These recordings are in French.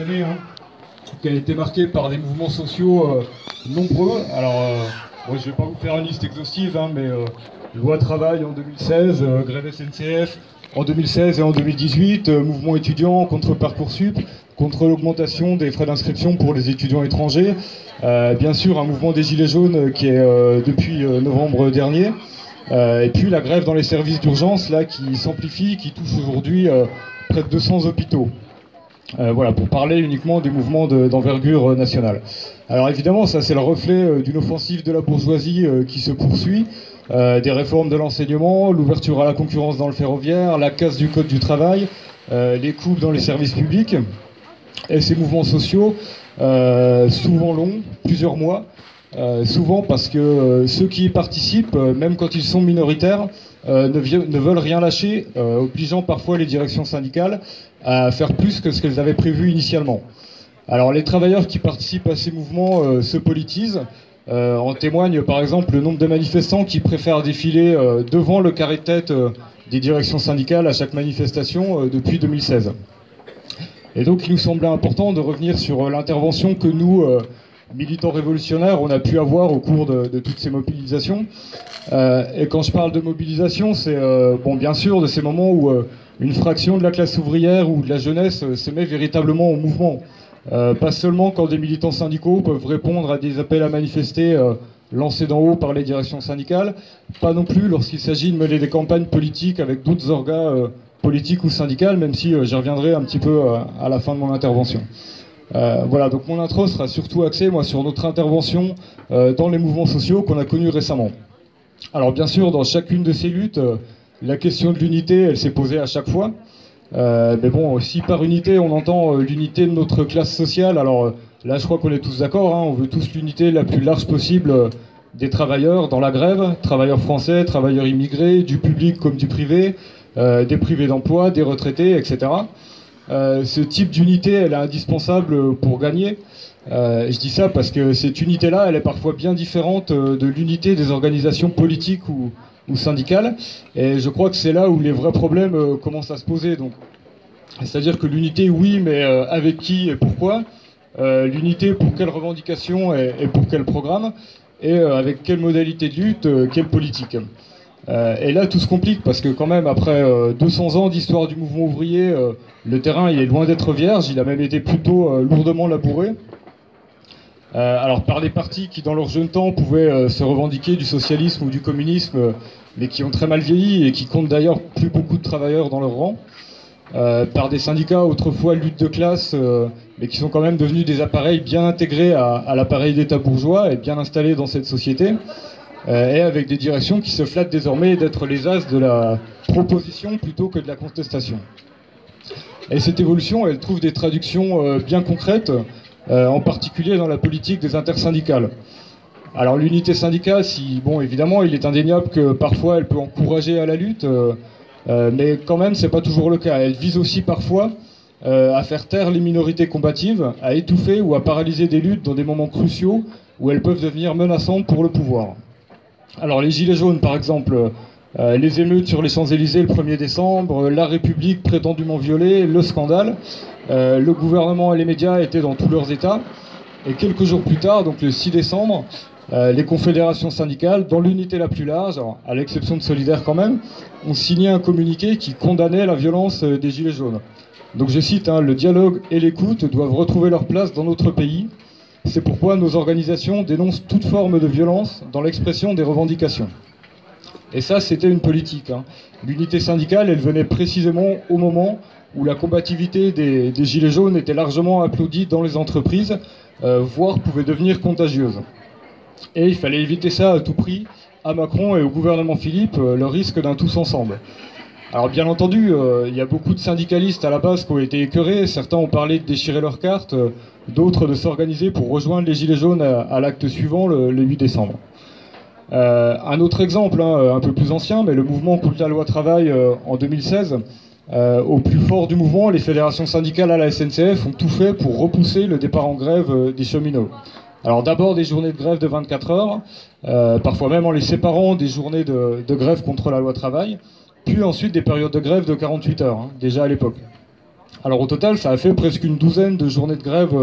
années, hein, qui a été marquée par des mouvements sociaux nombreux. Alors, je ne vais pas vous faire une liste exhaustive, hein, mais loi travail en 2016, grève SNCF en 2016 et en 2018, mouvement étudiant contre Parcoursup, contre l'augmentation des frais d'inscription pour les étudiants étrangers. bien sûr, un mouvement des Gilets jaunes qui est depuis novembre dernier. Euh, et puis la grève dans les services d'urgence, là, qui s'amplifie, qui touche aujourd'hui euh, près de 200 hôpitaux. Euh, voilà, pour parler uniquement des mouvements d'envergure nationale. Alors évidemment, ça c'est le reflet d'une offensive de la bourgeoisie qui se poursuit, des réformes de l'enseignement, l'ouverture à la concurrence dans le ferroviaire, la casse du code du travail, les coupes dans les services publics, et ces mouvements sociaux, souvent longs, plusieurs mois, euh, souvent parce que euh, ceux qui y participent, euh, même quand ils sont minoritaires, ne, ne, veulent rien lâcher, obligeant parfois les directions syndicales à faire plus que ce qu'elles avaient prévu initialement. Alors les travailleurs qui participent à ces mouvements se politisent. en témoigne par exemple le nombre de manifestants qui préfèrent défiler devant le carré tête des directions syndicales à chaque manifestation depuis 2016. Et donc il nous semblait important de revenir sur l'intervention que nous, militants révolutionnaires on a pu avoir au cours de, toutes ces mobilisations. Euh, et quand je parle de mobilisation, c'est euh, bon, bien sûr de ces moments où euh, une fraction de la classe ouvrière ou de la jeunesse se met véritablement au mouvement. pas seulement quand des militants syndicaux peuvent répondre à des appels à manifester lancés d'en haut par les directions syndicales, pas non plus lorsqu'il s'agit de mener des campagnes politiques avec d'autres organes politiques ou syndicales, même si j'y reviendrai un petit peu à la fin de mon intervention. Euh, voilà, donc mon intro sera surtout axé moi, sur notre intervention euh, dans les mouvements sociaux qu'on a connus récemment. Alors bien sûr, dans chacune de ces luttes, euh, la question de l'unité, elle s'est posée à chaque fois. mais bon, si par unité on entend l'unité de notre classe sociale, alors là je crois qu'on est tous d'accord, hein, on veut tous l'unité la plus large possible des travailleurs dans la grève, travailleurs français, travailleurs immigrés, du public comme du privé, des privés d'emploi, des retraités, etc. Euh, ce type d'unité, elle est indispensable pour gagner. Euh, je dis ça parce que cette unité-là, elle est parfois bien différente euh, de l'unité des organisations politiques ou, syndicales. Et je crois que c'est là où les vrais problèmes commencent à se poser. Donc, c'est-à-dire que l'unité, oui, mais avec qui et pourquoi? L'unité pour quelle revendication et, et, pour quel programme Et avec quelle modalité de lutte, quelle politique euh, et là, tout se complique parce que quand même, après 200 euh, ans d'histoire du mouvement ouvrier, euh, le terrain il est loin d'être vierge. Il a même été plutôt lourdement labouré. alors par des partis qui, dans leur jeune temps, pouvaient se revendiquer du socialisme ou du communisme, mais qui ont très mal vieilli et qui comptent d'ailleurs plus beaucoup de travailleurs dans leur rang. par des syndicats autrefois lutte de classe, mais qui sont quand même devenus des appareils bien intégrés à l'appareil d'État bourgeois et bien installés dans cette société. Euh, et avec des directions qui se flattent désormais d'être les as de la proposition plutôt que de la contestation. Et cette évolution, elle trouve des traductions euh, bien concrètes, euh, en particulier dans la politique des intersyndicales. Alors l'unité syndicale, si, bon, évidemment, il est indéniable que parfois elle peut encourager à la lutte, mais quand même, c'est pas toujours le cas. Elle vise aussi parfois à faire taire les minorités combatives, à étouffer ou à paralyser des luttes dans des moments cruciaux où elles peuvent devenir menaçantes pour le pouvoir. Alors les Gilets jaunes, par exemple, euh, les émeutes sur les Champs-Élysées le 1er décembre, la République prétendument violée, le scandale, euh, le gouvernement et les médias étaient dans tous leurs états. Et quelques jours plus tard, donc le 6 décembre, euh, les confédérations syndicales, dans l'unité la plus large, à l'exception de Solidaire quand même, ont signé un communiqué qui condamnait la violence des Gilets jaunes. Donc je cite, hein, le dialogue et l'écoute doivent retrouver leur place dans notre pays. C'est pourquoi nos organisations dénoncent toute forme de violence dans l'expression des revendications. Et ça, c'était une politique. Hein. L'unité syndicale, elle venait précisément au moment où la combativité des, Gilets jaunes était largement applaudie dans les entreprises, euh, voire pouvait devenir contagieuse. Et il fallait éviter ça à tout prix à Macron et au gouvernement Philippe, euh, le risque d'un tous ensemble. Alors bien entendu, euh, il y a beaucoup de syndicalistes à la base qui ont été écœurés. Certains ont parlé de déchirer leurs cartes, euh, d'autres de s'organiser pour rejoindre les Gilets jaunes à, l'acte suivant, le, 8 décembre. Euh, un autre exemple, hein, un peu plus ancien, mais le mouvement contre la loi travail en 2016. au plus fort du mouvement, les fédérations syndicales à la SNCF ont tout fait pour repousser le départ en grève des cheminots. Alors d'abord des journées de grève de 24 heures, parfois même en les séparant des journées de, de grève contre la loi travail puis ensuite des périodes de grève de 48 heures, hein, déjà à l'époque. Alors au total, ça a fait presque une douzaine de journées de grève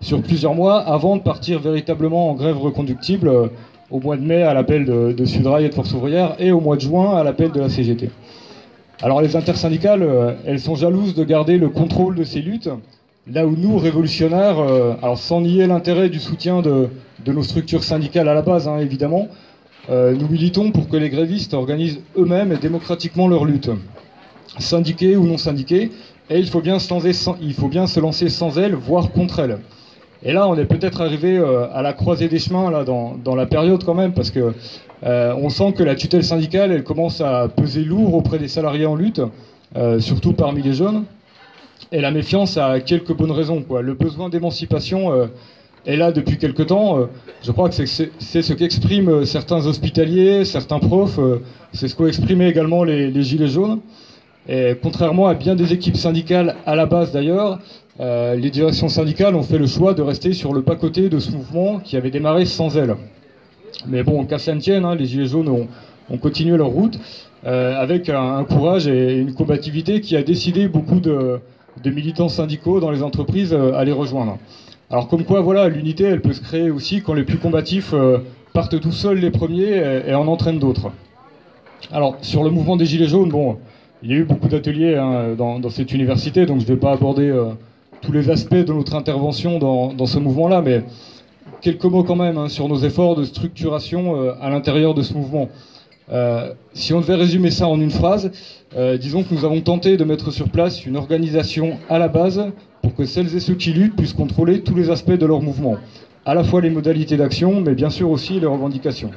sur plusieurs mois avant de partir véritablement en grève reconductible au mois de mai à l'appel de, de Sudrail et de Force ouvrière et au mois de juin à l'appel de la CGT. Alors les intersyndicales, elles sont jalouses de garder le contrôle de ces luttes, là où nous, révolutionnaires, alors sans nier l'intérêt du soutien de, nos structures syndicales à la base, hein, évidemment, euh, nous militons pour que les grévistes organisent eux-mêmes et démocratiquement leur lutte, syndiqués ou non syndiqués, et il faut bien se lancer sans, il faut bien se lancer sans elles, voire contre elles. Et là, on est peut-être arrivé euh, à la croisée des chemins là dans, dans, la période quand même, parce que euh, on sent que la tutelle syndicale, elle commence à peser lourd auprès des salariés en lutte, surtout parmi les jeunes. Et la méfiance a quelques bonnes raisons. Quoi. Le besoin d'émancipation est là depuis quelque temps. Euh, je crois que c'est ce qu'expriment euh, certains hospitaliers, certains profs, euh, c'est ce qu'ont exprimé également les, Gilets jaunes. Et contrairement à bien des équipes syndicales, à la base d'ailleurs, les directions syndicales ont fait le choix de rester sur le pas-côté de ce mouvement qui avait démarré sans elles. Mais bon, qu'à ça tienne, hein, les Gilets jaunes ont, continué leur route avec un, courage et une combativité qui a décidé beaucoup de militants syndicaux dans les entreprises à les rejoindre. Alors comme quoi, voilà, l'unité, elle peut se créer aussi quand les plus combatifs euh, partent tout seuls les premiers et, en entraînent d'autres. Alors sur le mouvement des Gilets jaunes, bon, il y a eu beaucoup d'ateliers hein, dans, cette université, donc je ne vais pas aborder euh, tous les aspects de notre intervention dans, ce mouvement-là, mais quelques mots quand même hein, sur nos efforts de structuration euh, à l'intérieur de ce mouvement. si on devait résumer ça en une phrase, disons que nous avons tenté de mettre sur place une organisation à la base pour que celles et ceux qui luttent puissent contrôler tous les aspects de leur mouvement, à la fois les modalités d'action, mais bien sûr aussi les revendications.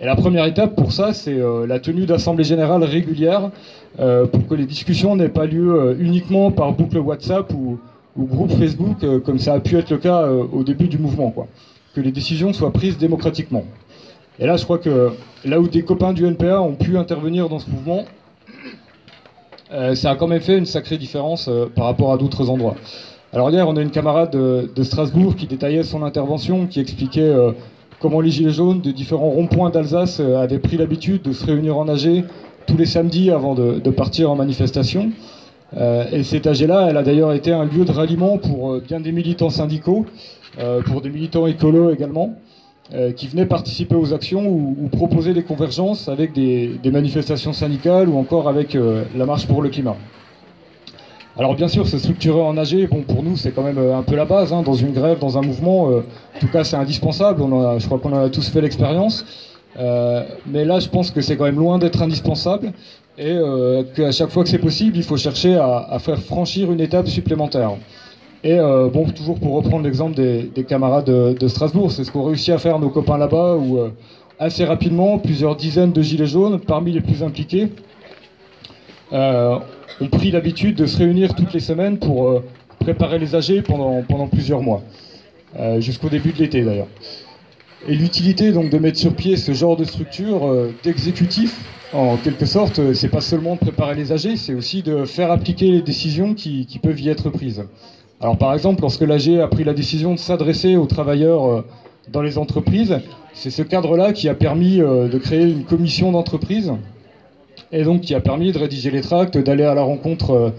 Et la première étape pour ça, c'est euh, la tenue d'assemblées générales régulières euh, pour que les discussions n'aient pas lieu euh, uniquement par boucle WhatsApp ou, groupe Facebook, comme ça a pu être le cas au début du mouvement. Quoi. Que les décisions soient prises démocratiquement. Et là, je crois que là où des copains du NPA ont pu intervenir dans ce mouvement, euh, ça a quand même fait une sacrée différence euh, par rapport à d'autres endroits. Alors hier, on a une camarade de, Strasbourg qui détaillait son intervention, qui expliquait euh, comment les Gilets jaunes de différents ronds-points d'Alsace avaient pris l'habitude de se réunir en AG tous les samedis avant de, partir en manifestation. et cette AG-là, elle a d'ailleurs été un lieu de ralliement pour bien des militants syndicaux, pour des militants écolos également. Euh, qui venaient participer aux actions ou, proposer des convergences avec des, manifestations syndicales ou encore avec euh, la marche pour le climat. Alors bien sûr, se structurer en AG, bon, pour nous c'est quand même euh, un peu la base, hein, dans une grève, dans un mouvement, en tout cas c'est indispensable, on je crois qu'on en a tous fait l'expérience, mais là je pense que c'est quand même loin d'être indispensable. Et qu'à chaque fois que c'est possible, il faut chercher à faire franchir une étape supplémentaire. Et euh, bon, toujours pour reprendre l'exemple des, camarades de, Strasbourg, c'est ce qu'ont réussi à faire nos copains là-bas, où euh, assez rapidement, plusieurs dizaines de gilets jaunes, parmi les plus impliqués, euh, ont pris l'habitude de se réunir toutes les semaines pour préparer les AG pendant, plusieurs mois, jusqu'au début de l'été d'ailleurs. Et l'utilité donc de mettre sur pied ce genre de structure d'exécutif, en quelque sorte, c'est pas seulement de préparer les AG, c'est aussi de faire appliquer les décisions qui peuvent y être prises. Alors par exemple, lorsque l'AG a pris la décision de s'adresser aux travailleurs euh, dans les entreprises, c'est ce cadre-là qui a permis euh, de créer une commission d'entreprise et donc qui a permis de rédiger les tracts, d'aller à la rencontre euh,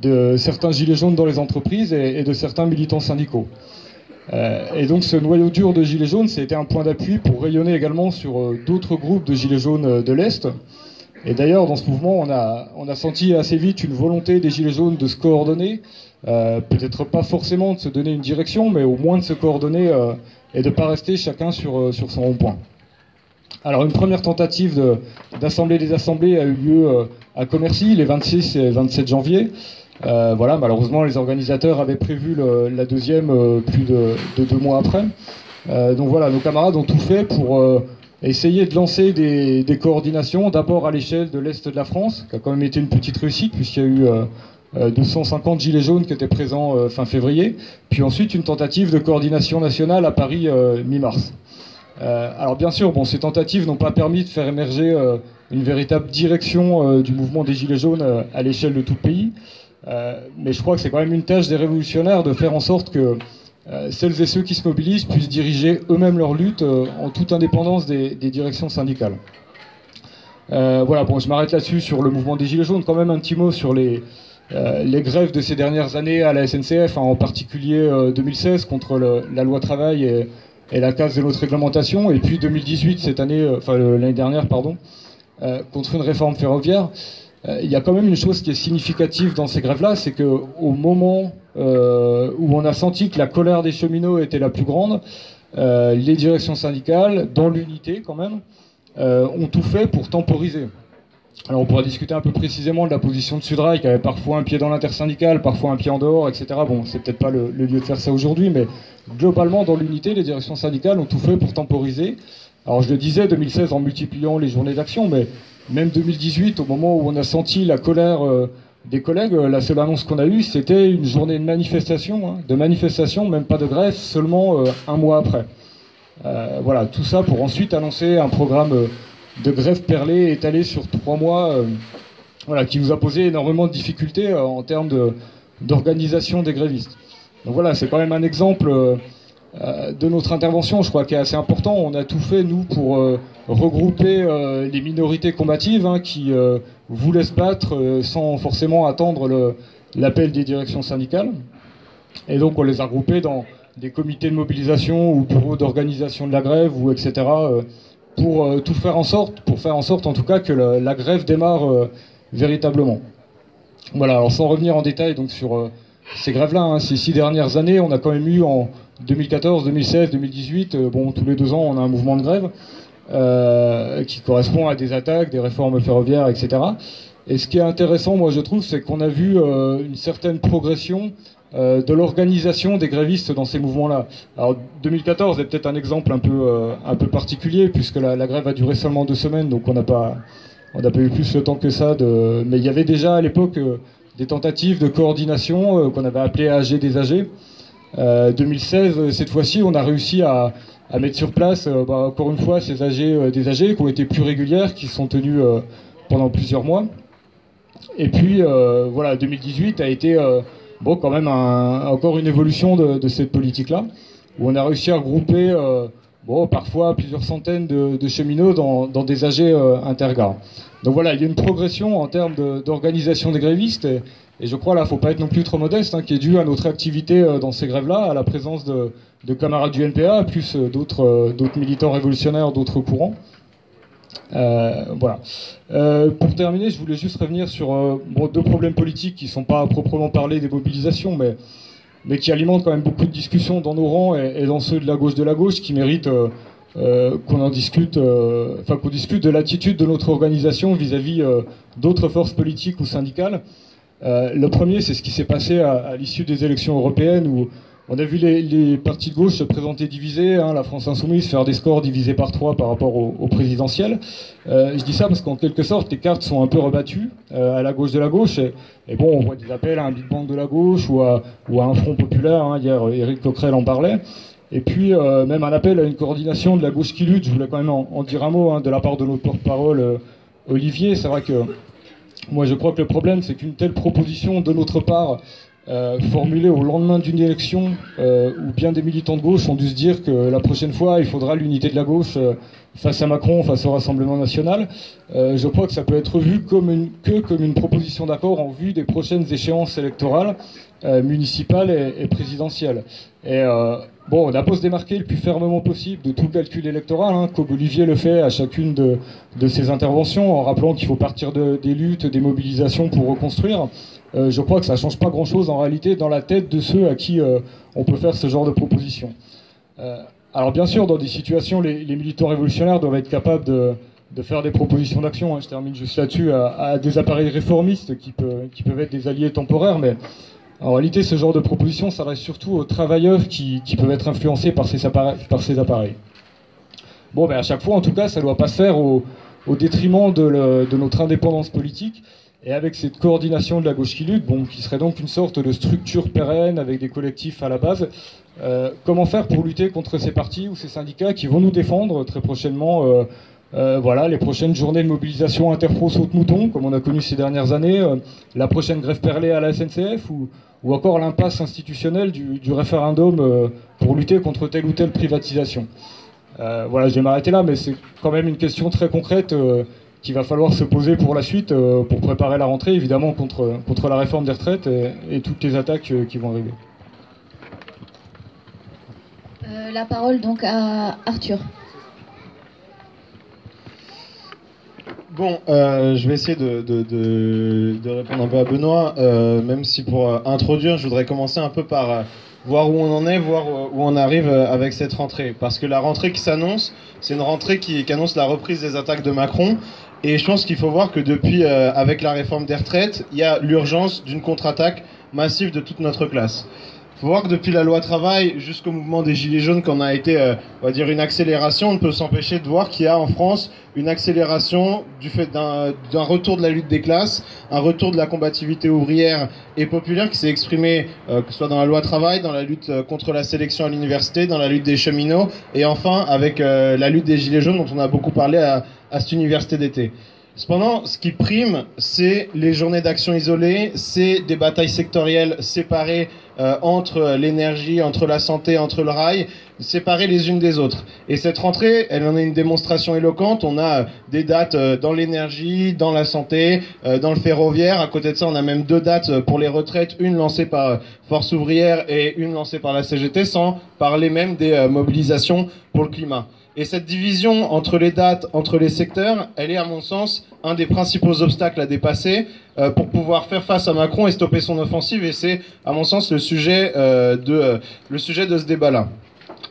de certains gilets jaunes dans les entreprises et de certains militants syndicaux. Et donc ce noyau dur de gilets jaunes, c'était un point d'appui pour rayonner également sur d'autres groupes de gilets jaunes de l'Est. Et d'ailleurs, dans ce mouvement, on a, on a senti assez vite une volonté des gilets jaunes de se coordonner, euh, peut-être pas forcément de se donner une direction, mais au moins de se coordonner euh, et de ne pas rester chacun sur, euh, sur son rond-point. Alors une première tentative d'assemblée des assemblées a eu lieu à Commercy les 26 et 27 janvier. voilà, malheureusement les organisateurs avaient prévu la deuxième plus de, deux mois après. donc voilà, nos camarades ont tout fait pour essayer de lancer des, des coordinations, d'abord à l'échelle de l'Est de la France, qui a quand même été une petite réussite puisqu'il y a eu 250 euh, gilets jaunes qui étaient présents euh, fin février, puis ensuite une tentative de coordination nationale à Paris euh, mi-mars. alors bien sûr, bon, ces tentatives n'ont pas permis de faire émerger une véritable direction du mouvement des gilets jaunes à l'échelle de tout le pays, mais je crois que c'est quand même une tâche des révolutionnaires de faire en sorte que celles et ceux qui se mobilisent puissent diriger eux-mêmes leur lutte en toute indépendance des, directions syndicales. voilà, bon, je m'arrête là-dessus sur le mouvement des Gilets jaunes. Quand même un petit mot sur les, les grèves de ces dernières années à la SNCF, hein, en particulier 2016 contre la loi travail et, et, la casse de notre réglementation, et puis 2018 cette année, enfin l'année dernière pardon, contre une réforme ferroviaire. Il y a quand même une chose qui est significative dans ces grèves-là, c'est qu'au moment où on a senti que la colère des cheminots était la plus grande, les directions syndicales, dans l'unité quand même, ont tout fait pour temporiser. Alors on pourra discuter un peu précisément de la position de Sudrail, qui avait parfois un pied dans l'intersyndical, parfois un pied en dehors, etc. Bon, c'est peut-être pas le, lieu de faire ça aujourd'hui, mais globalement, dans l'unité, les directions syndicales ont tout fait pour temporiser. Alors je le disais, 2016 en multipliant les journées d'action, mais même 2018, au moment où on a senti la colère euh, des collègues, euh, la seule annonce qu'on a eue, c'était une journée de manifestation, hein, de manifestation, même pas de grève, seulement euh, un mois après. voilà, tout ça pour ensuite annoncer un programme de grève perlée étalée sur trois mois, euh, voilà, qui nous a posé énormément de difficultés euh, en termes d'organisation des grévistes. Donc voilà, c'est quand même un exemple euh, de notre intervention, je crois, qui est assez important. On a tout fait, nous, pour regrouper les minorités combatives hein, qui voulaient se battre sans forcément attendre l'appel des directions syndicales. Et donc, on les a regroupés dans des comités de mobilisation ou bureaux d'organisation de la grève, ou etc pour euh, tout faire en sorte, pour faire en sorte en tout cas que la, grève démarre euh, véritablement. Voilà, alors sans revenir en détail donc sur euh, ces grèves-là, hein, ces six dernières années, on a quand même eu en 2014, 2016, 2018, bon, tous les deux ans, on a un mouvement de grève qui correspond à des attaques, des réformes ferroviaires, etc. Et ce qui est intéressant, moi, je trouve, c'est qu'on a vu une certaine progression euh, de l'organisation des grévistes dans ces mouvements-là. Alors 2014 est peut-être un exemple un peu, euh, un peu particulier puisque la, grève a duré seulement deux semaines, donc on n'a pas, pas eu plus le temps que ça. Mais il y avait déjà à l'époque euh, des tentatives de coordination qu'on avait appelées AG des AG. 2016, cette fois-ci, on a réussi à, à mettre sur place, bah, encore une fois, ces AG des AG qui ont été plus régulières, qui sont tenues pendant plusieurs mois. Et puis, voilà, 2018 a été bon, quand même encore une évolution de, cette politique-là, où on a réussi à regrouper euh, bon, parfois plusieurs centaines de, cheminots dans, des AG euh, intergares. Donc voilà, il y a une progression en termes d'organisation des grévistes, et, je crois là, faut pas être non plus trop modeste, hein, qui est dû à notre activité euh, dans ces grèves-là, à la présence de, camarades du NPA, plus d'autres militants révolutionnaires, d'autres courants. Euh, voilà. Euh, pour terminer, je voulais juste revenir sur euh, deux problèmes politiques qui ne sont pas à proprement parler des mobilisations, mais, mais qui alimentent quand même beaucoup de discussions dans nos rangs et, dans ceux de la gauche de la gauche, qui méritent qu'on en discute, enfin qu'on discute de l'attitude de notre organisation vis-à-vis d'autres forces politiques ou syndicales. le premier, c'est ce qui s'est passé à, à l'issue des élections européennes où on a vu les, partis de gauche se présenter divisés, hein, la France Insoumise faire des scores divisés par trois par rapport au, présidentiel. Euh, je dis ça parce qu'en quelque sorte, les cartes sont un peu rebattues euh, à la gauche de la gauche. Et, bon, on voit des appels à un Big Bang de la gauche ou à, un Front populaire. Hein, hier, Éric Coquerel en parlait. Et puis, euh, même un appel à une coordination de la gauche qui lutte. Je voulais quand même en, dire un mot hein, de la part de notre porte-parole, Olivier. C'est vrai que moi, je crois que le problème, c'est qu'une telle proposition de notre part euh, formulé au lendemain d'une élection euh, où bien des militants de gauche ont dû se dire que la prochaine fois, il faudra l'unité de la gauche euh, face à Macron, face au Rassemblement national. je crois que ça peut être vu comme une, que comme une proposition d'accord en vue des prochaines échéances électorales municipales et, présidentielles. Et bon, on a beau se démarquer le plus fermement possible de tout calcul électoral, hein, comme Olivier le fait à chacune de, ses interventions, en rappelant qu'il faut partir de, des luttes, des mobilisations pour reconstruire. Euh, je crois que ça ne change pas grand-chose en réalité dans la tête de ceux à qui euh, on peut faire ce genre de proposition. Euh, alors bien sûr, dans des situations, les, militants révolutionnaires doivent être capables de, faire des propositions d'action. Hein. je termine juste là-dessus, à, des appareils réformistes qui, peuvent être des alliés temporaires, mais en réalité, ce genre de proposition s'adresse surtout aux travailleurs qui, peuvent être influencés par ces appareils. Bon, ben à chaque fois, en tout cas, ça ne doit pas se faire au, détriment de notre indépendance politique et avec cette coordination de la gauche qui lutte, bon, qui serait donc une sorte de structure pérenne avec des collectifs à la base, euh, comment faire pour lutter contre ces partis ou ces syndicats qui vont nous défendre très prochainement euh, euh, voilà, les prochaines journées de mobilisation interpro saute mouton, comme on a connu ces dernières années, la prochaine grève perlée à la SNCF, ou, ou encore l'impasse institutionnelle du, du référendum pour lutter contre telle ou telle privatisation. voilà, je vais m'arrêter là, mais c'est quand même une question très concrète qu'il va falloir se poser pour la suite, pour préparer la rentrée, évidemment contre, contre la réforme des retraites et, toutes les attaques qui vont arriver. la parole donc à Arthur. Bon, euh, je vais essayer de, de, répondre un peu à Benoît, euh, même si pour euh, introduire, je voudrais commencer un peu par voir où on en est, voir où on arrive avec cette rentrée. Parce que la rentrée qui s'annonce, c'est une rentrée qui, qui, annonce la reprise des attaques de Macron. Et je pense qu'il faut voir que depuis, avec la réforme des retraites, il y a l'urgence d'une contre-attaque massive de toute notre classe faut voir que depuis la loi travail jusqu'au mouvement des Gilets jaunes, qu'on a été, euh, on va dire, une accélération, on ne peut s'empêcher de voir qu'il y a en France une accélération du fait d'un retour de la lutte des classes, un retour de la combativité ouvrière et populaire qui s'est exprimé, euh, que ce soit dans la loi travail, dans la lutte euh, contre la sélection à l'université, dans la lutte des cheminots, et enfin avec la lutte des Gilets jaunes dont on a beaucoup parlé à, à cette université d'été. Cependant, ce qui prime, c'est les journées d'action isolées, c'est des batailles sectorielles séparées euh, entre l'énergie, entre la santé, entre le rail, séparées les unes des autres. Et cette rentrée, elle en est une démonstration éloquente. On a des dates euh, dans l'énergie, dans la santé, euh, dans le ferroviaire. À côté de ça, on a même deux dates pour les retraites, une lancée par Force ouvrière et une lancée par la CGT, sans parler même des mobilisations pour le climat. Et cette division entre les dates, entre les secteurs, elle est à mon sens un des principaux obstacles à dépasser euh, pour pouvoir faire face à Macron et stopper son offensive. Et c'est à mon sens le sujet, euh, de, le sujet de ce débat-là.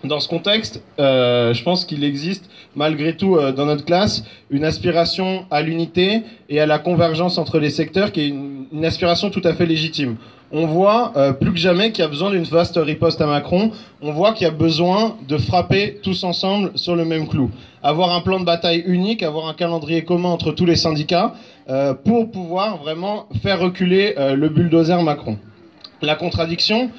Dans ce contexte, euh, je pense qu'il existe malgré tout dans notre classe une aspiration à l'unité et à la convergence entre les secteurs qui est une aspiration tout à fait légitime on voit euh, plus que jamais qu'il y a besoin d'une vaste riposte à Macron. On voit qu'il y a besoin de frapper tous ensemble sur le même clou. Avoir un plan de bataille unique, avoir un calendrier commun entre tous les syndicats euh, pour pouvoir vraiment faire reculer euh, le bulldozer Macron. La contradiction,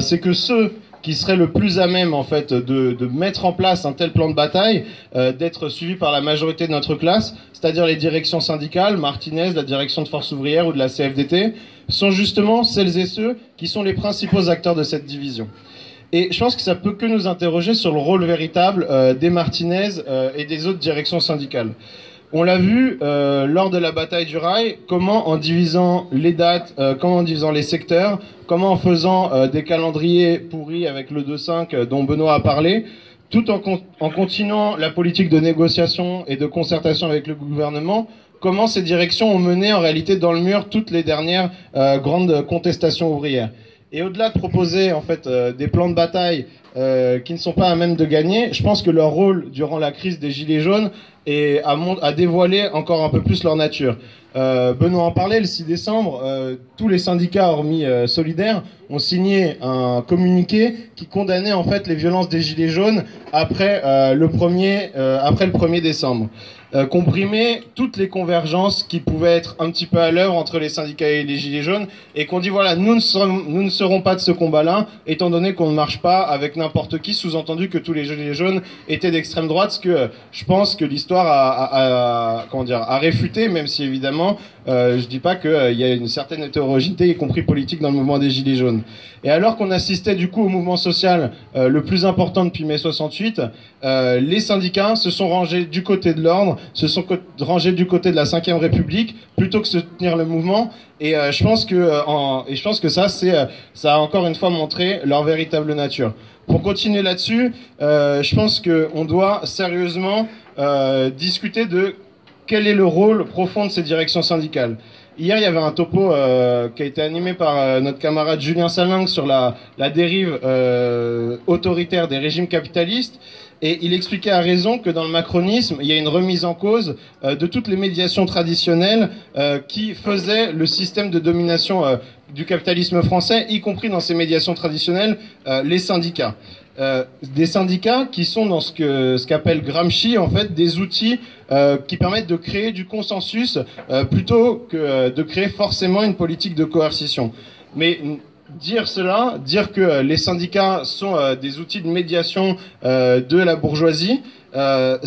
c'est que ceux qui seraient le plus à même en fait de, mettre en place un tel plan de bataille, d'être suivi par la majorité de notre classe, c'est-à-dire les directions syndicales, Martinez, la direction de Force ouvrière ou de la CFDT, sont justement celles et ceux qui sont les principaux acteurs de cette division. Et je pense que ça peut que nous interroger sur le rôle véritable euh, des Martinez euh, et des autres directions syndicales. On l'a vu euh, lors de la bataille du rail, comment en divisant les dates, comment en divisant les secteurs, comment en faisant des calendriers pourris avec le 2-5 dont Benoît a parlé, tout en, en continuant la politique de négociation et de concertation avec le gouvernement, comment ces directions ont mené en réalité dans le mur toutes les dernières euh, grandes contestations ouvrières. Et au-delà de proposer en fait euh, des plans de bataille euh, qui ne sont pas à même de gagner, je pense que leur rôle durant la crise des gilets jaunes est à, dévoiler encore un peu plus leur nature. Euh, Benoît en parlait, le 6 décembre, euh, tous les syndicats, hormis Solidaires, ont signé un communiqué qui condamnait en fait les violences des Gilets jaunes après, le, 1er, après le 1er décembre. comprimer toutes les convergences qui pouvaient être un petit peu à l'heure entre les syndicats et les Gilets jaunes, et qu'on dit voilà, nous ne, serons, nous ne serons pas de ce combat-là, étant donné qu'on ne marche pas avec n'importe qui, sous-entendu que tous les Gilets jaunes étaient d'extrême droite, ce que je pense que l'histoire a, comment dire, a réfuté, même si évidemment euh, je dis pas qu'il euh, y a une certaine hétérogénéité, y compris politique, dans le mouvement des Gilets jaunes. Et alors qu'on assistait du coup au mouvement social euh, le plus important depuis mai 68, les syndicats se sont rangés du côté de l'ordre, se sont rangés du côté de la Ve République, plutôt que soutenir le mouvement. Et je pense que, et je pense que ça, c'est, ça a encore une fois montré leur véritable nature. Pour continuer là-dessus, je pense qu'on doit sérieusement discuter de quel est le rôle profond de ces directions syndicales Hier, il y avait un topo euh, qui a été animé par euh, notre camarade Julien Salingue sur la, dérive euh, autoritaire des régimes capitalistes. Et il expliquait à raison que dans le macronisme, il y a une remise en cause de toutes les médiations traditionnelles qui faisaient le système de domination du capitalisme français, y compris dans ces médiations traditionnelles, les syndicats. Euh, des syndicats qui sont dans ce que ce qu'appelle Gramsci en fait des outils euh, qui permettent de créer du consensus euh, plutôt que de créer forcément une politique de coercition. Dire cela, dire que les syndicats sont des outils de médiation de la bourgeoisie, ça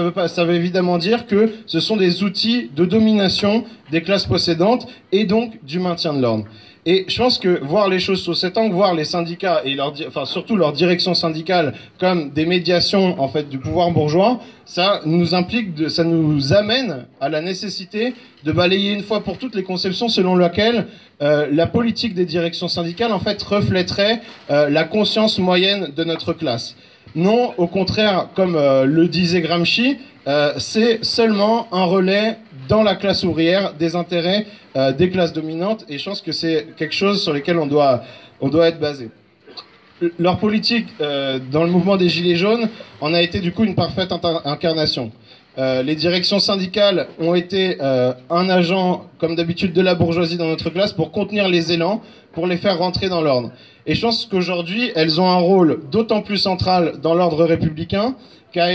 veut ça veut évidemment dire que ce sont des outils de domination des classes possédantes et donc du maintien de l'ordre. Et je pense que voir les choses sous cet angle, voir les syndicats et leur, enfin surtout leur direction syndicale comme des médiations en fait du pouvoir bourgeois, ça nous implique, de, ça nous amène à la nécessité de balayer une fois pour toutes les conceptions selon lesquelles euh, la politique des directions syndicales en fait reflèterait euh, la conscience moyenne de notre classe. Non, au contraire, comme euh, le disait Gramsci, euh, c'est seulement un relais dans la classe ouvrière des intérêts euh, des classes dominantes, et je pense que c'est quelque chose sur lequel on doit, on doit être basé. Leur politique dans le mouvement des Gilets jaunes en a été du coup une parfaite incarnation. les directions syndicales ont été un agent, comme d'habitude, de la bourgeoisie dans notre classe pour contenir les élans, pour les faire rentrer dans l'ordre. Et je pense qu'aujourd'hui, elles ont un rôle d'autant plus central dans l'ordre républicain qu'à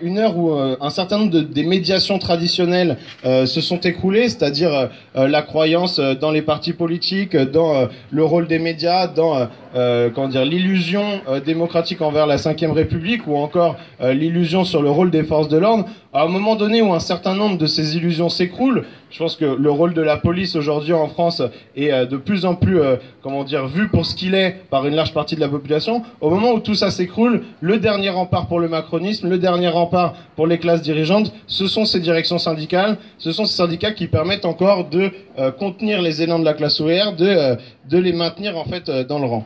une heure où euh, un certain nombre de, des médiations traditionnelles euh, se sont écroulées, c'est-à-dire euh, la croyance dans les partis politiques, dans le rôle des médias, dans comment dire l'illusion démocratique envers la Ve République, ou encore l'illusion sur le rôle des forces de l'ordre. À un moment donné où un certain nombre de ces illusions s'écroulent, je pense que le rôle de la police aujourd'hui en France est de plus en plus, comment dire, vu pour ce qu'il est par une large partie de la population. Au moment où tout ça s'écroule, le dernier rempart pour le macronisme le dernier rempart pour les classes dirigeantes, ce sont ces directions syndicales, ce sont ces syndicats qui permettent encore de euh, contenir les élans de la classe ouvrière, de, euh, de les maintenir en fait euh, dans le rang.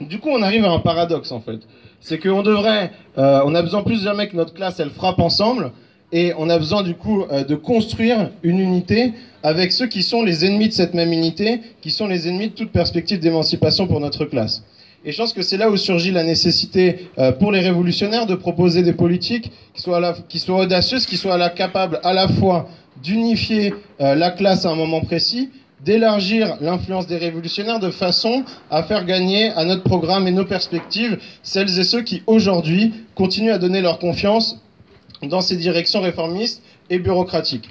Du coup, on arrive à un paradoxe en fait. C'est qu'on devrait, on a besoin plus jamais que notre classe, elle frappe ensemble, et on a besoin du coup de construire une unité avec ceux qui sont les ennemis de cette même unité, qui sont les ennemis de toute perspective d'émancipation pour notre classe. Et je pense que c'est là où surgit la nécessité euh, pour les révolutionnaires de proposer des politiques qui soient, audacieuses, qui soient capables à la fois d'unifier euh, la classe à un moment précis, d'élargir l'influence des révolutionnaires de façon à faire gagner à notre programme et nos perspectives celles et ceux qui aujourd'hui continuent à donner leur confiance dans ces directions réformistes et bureaucratiques.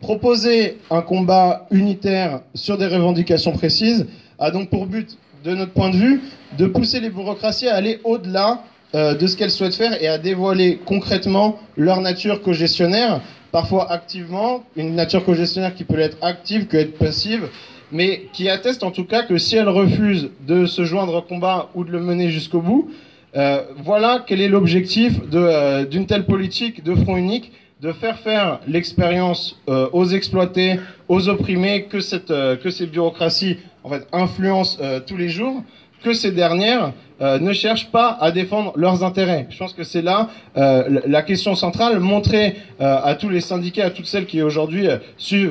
Proposer un combat unitaire sur des revendications précises a donc pour but de notre point de vue, de pousser les bureaucraties à aller au-delà euh, de ce qu'elles souhaitent faire et à dévoiler concrètement leur nature co-gestionnaire, parfois activement, une nature co-gestionnaire qui peut être active, que être passive, mais qui atteste en tout cas que si elle refuse de se joindre au combat ou de le mener jusqu'au bout, euh, voilà quel est l'objectif euh, d'une telle politique de front unique, de faire faire l'expérience aux exploités, aux opprimés, que, cette, que ces bureaucraties en fait, influencent euh, tous les jours, que ces dernières euh, ne cherchent pas à défendre leurs intérêts. Je pense que c'est là euh, la question centrale, montrer à tous les syndicats, à toutes celles qui aujourd'hui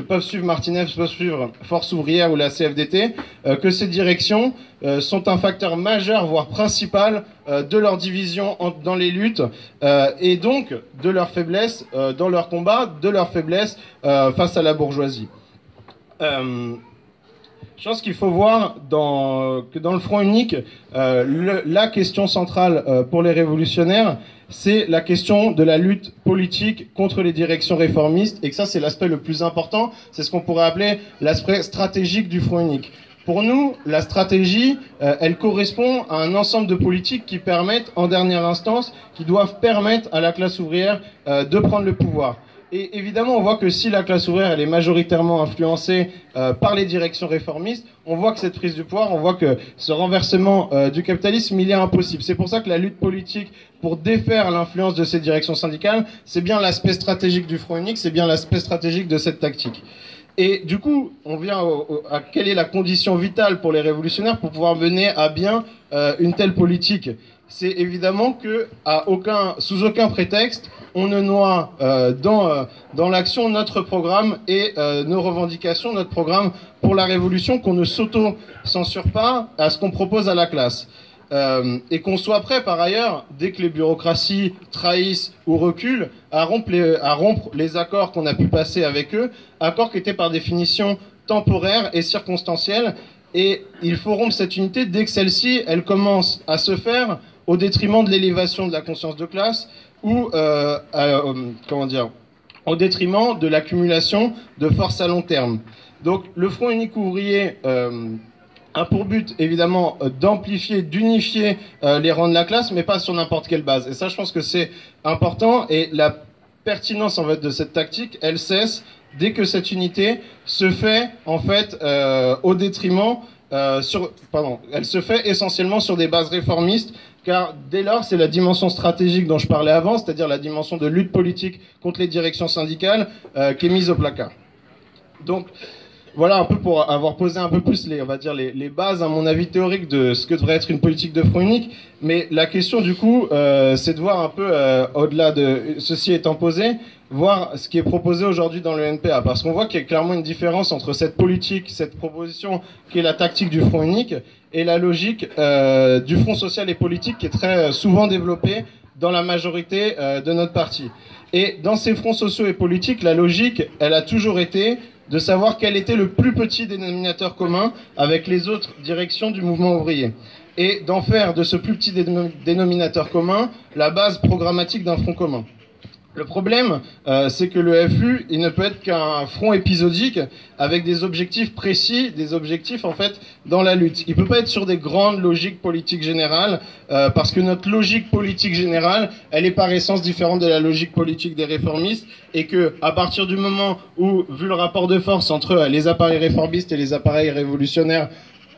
peuvent suivre Martinez, peuvent suivre Force ouvrière ou la CFDT, que ces directions sont un facteur majeur, voire principal, de leur division dans les luttes et donc de leur faiblesse dans leur combat, de leur faiblesse face à la bourgeoisie. Je pense qu'il faut voir dans, que dans le front unique, euh, la question centrale euh, pour les révolutionnaires, c'est la question de la lutte politique contre les directions réformistes, et que ça c'est l'aspect le plus important, c'est ce qu'on pourrait appeler l'aspect stratégique du front unique. Pour nous, la stratégie, euh, elle correspond à un ensemble de politiques qui permettent, en dernière instance, qui doivent permettre à la classe ouvrière de prendre le pouvoir. Et évidemment, on voit que si la classe ouvrière est majoritairement influencée euh, par les directions réformistes, on voit que cette prise du pouvoir, on voit que ce renversement euh, du capitalisme, il est impossible. C'est pour ça que la lutte politique pour défaire l'influence de ces directions syndicales, c'est bien l'aspect stratégique du Front unique, c'est bien l'aspect stratégique de cette tactique. Et du coup, on vient à quelle est la condition vitale pour les révolutionnaires pour pouvoir mener à bien euh, une telle politique? C'est évidemment que, sous aucun prétexte, on ne noie euh, dans, euh, dans l'action notre programme et euh, nos revendications, notre programme pour la révolution, qu'on ne s'auto-censure pas à ce qu'on propose à la classe. et qu'on soit prêt par ailleurs, dès que les bureaucraties trahissent ou reculent, à rompre les, à rompre les accords qu'on a pu passer avec eux, accords qui étaient par définition temporaires et circonstanciels, et il faut rompre cette unité dès que celle-ci, elle commence à se faire au détriment de l'élévation de la conscience de classe, ou euh, euh, comment dire, au détriment de l'accumulation de forces à long terme. Donc le Front unique ouvrier euh, a pour but évidemment d'amplifier, d'unifier les rangs de la classe, mais pas sur n'importe quelle base. Et ça, je pense que c'est important. Et la pertinence en fait de cette tactique, elle cesse dès que cette unité se fait en fait au détriment pardon, elle se fait essentiellement sur des bases réformistes, car dès lors, c'est la dimension stratégique dont je parlais avant, c'est-à-dire la dimension de lutte politique contre les directions syndicales, euh, qui est mise au placard. Donc, voilà un peu pour avoir posé un peu plus les, on va dire les, bases, à mon avis théorique, de ce que devrait être une politique de front unique. Mais la question du coup, euh, c'est de voir un peu euh, au-delà de ceci étant posé, voir ce qui est proposé aujourd'hui dans le NPA, parce qu'on voit qu'il y a clairement une différence entre cette politique, cette proposition qui est la tactique du front unique, et la logique euh, du front social et politique qui est très souvent développée dans la majorité euh, de notre parti. Et dans ces fronts sociaux et politiques, la logique, elle a toujours été de savoir quel était le plus petit dénominateur commun avec les autres directions du mouvement ouvrier et d'en faire de ce plus petit dénominateur commun la base programmatique d'un front commun. Le problème, euh, c'est que le FU, il ne peut être qu'un front épisodique avec des objectifs précis, des objectifs en fait dans la lutte. Il peut pas être sur des grandes logiques politiques générales euh, parce que notre logique politique générale, elle est par essence différente de la logique politique des réformistes et que à partir du moment où, vu le rapport de force entre les appareils réformistes et les appareils révolutionnaires,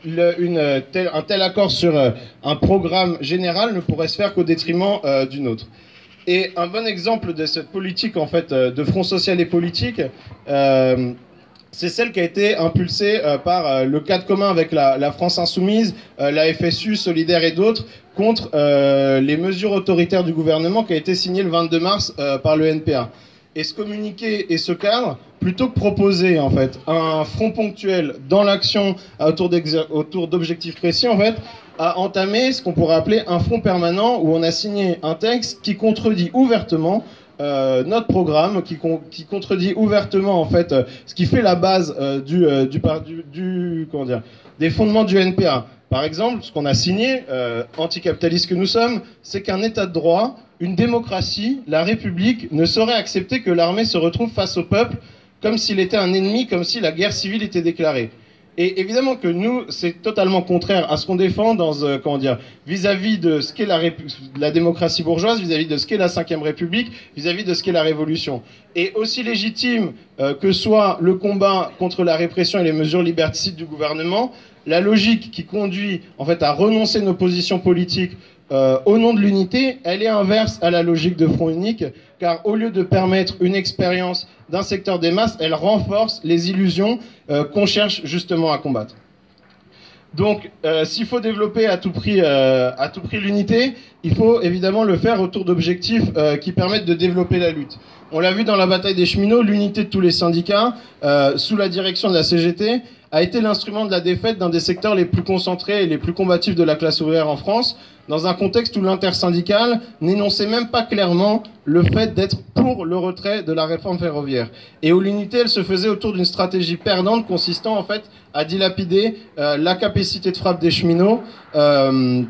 un tel accord sur euh, un programme général ne pourrait se faire qu'au détriment euh, d'une autre. Et un bon exemple de cette politique en fait euh, de front social et politique, euh, c'est celle qui a été impulsée euh, par le cadre commun avec la, France insoumise, la FSU, Solidaire et d'autres contre les mesures autoritaires du gouvernement qui a été signé le 22 mars par le NPA. Et ce communiqué et ce cadre, plutôt que proposer en fait un front ponctuel dans l'action autour d'objectifs précis, en a entamé ce qu'on pourrait appeler un front permanent où on a signé un texte qui contredit ouvertement euh, notre programme, qui, contredit ouvertement en fait euh, ce qui fait la base euh, du, du, des fondements du NPA. Par exemple, ce qu'on a signé, anticapitaliste que nous sommes, c'est qu'un État de droit, une démocratie, la République ne saurait accepter que l'armée se retrouve face au peuple comme s'il était un ennemi, comme si la guerre civile était déclarée. Et évidemment que nous, c'est totalement contraire à ce qu'on défend dans, euh, comment dire, vis-à-vis de ce qu'est la, la, démocratie bourgeoise, vis-à-vis de ce qu'est la Ve République, vis-à-vis de ce qu'est la Révolution. Et aussi légitime euh, que soit le combat contre la répression et les mesures liberticides du gouvernement, la logique qui conduit en fait à renoncer nos positions politiques euh, au nom de l'unité, elle est inverse à la logique de front unique, car au lieu de permettre une expérience d'un secteur des masses, elle renforce les illusions euh, qu'on cherche justement à combattre. Donc, euh, s'il faut développer à tout prix, à tout prix l'unité, il faut évidemment le faire autour d'objectifs qui permettent de développer la lutte. On l'a vu dans la bataille des cheminots, l'unité de tous les syndicats, euh, sous la direction de la CGT, a été l'instrument de la défaite d'un des secteurs les plus concentrés et les plus combatifs de la classe ouvrière en France, dans un contexte où l'intersyndical n'énonçait même pas clairement le fait d'être pour le retrait de la réforme ferroviaire. Et où l'unité, elle se faisait autour d'une stratégie perdante consistant en fait à dilapider euh, la capacité de frappe des cheminots. Euh,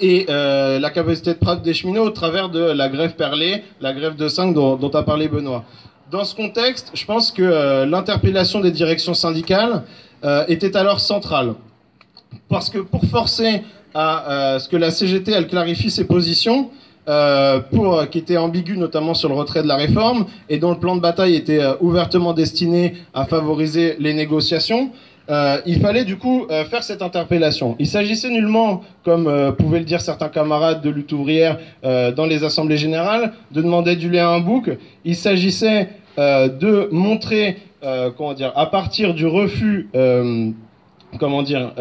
et euh, la capacité de frappe des cheminots au travers de la grève perlée, la grève de 5 dont, a parlé Benoît. Dans ce contexte, je pense que euh, l'interpellation des directions syndicales euh, était alors centrale. Parce que pour forcer à ce que la CGT elle clarifie ses positions, pour, qui était ambigu notamment sur le retrait de la réforme et dont le plan de bataille était ouvertement destiné à favoriser les négociations, euh, il fallait du coup euh, faire cette interpellation. Il s'agissait nullement, comme euh, pouvaient le dire certains camarades de lutte ouvrière dans les assemblées générales, de demander du lait à un bouc. Il s'agissait de montrer, comment dire, à partir du refus, comment dire,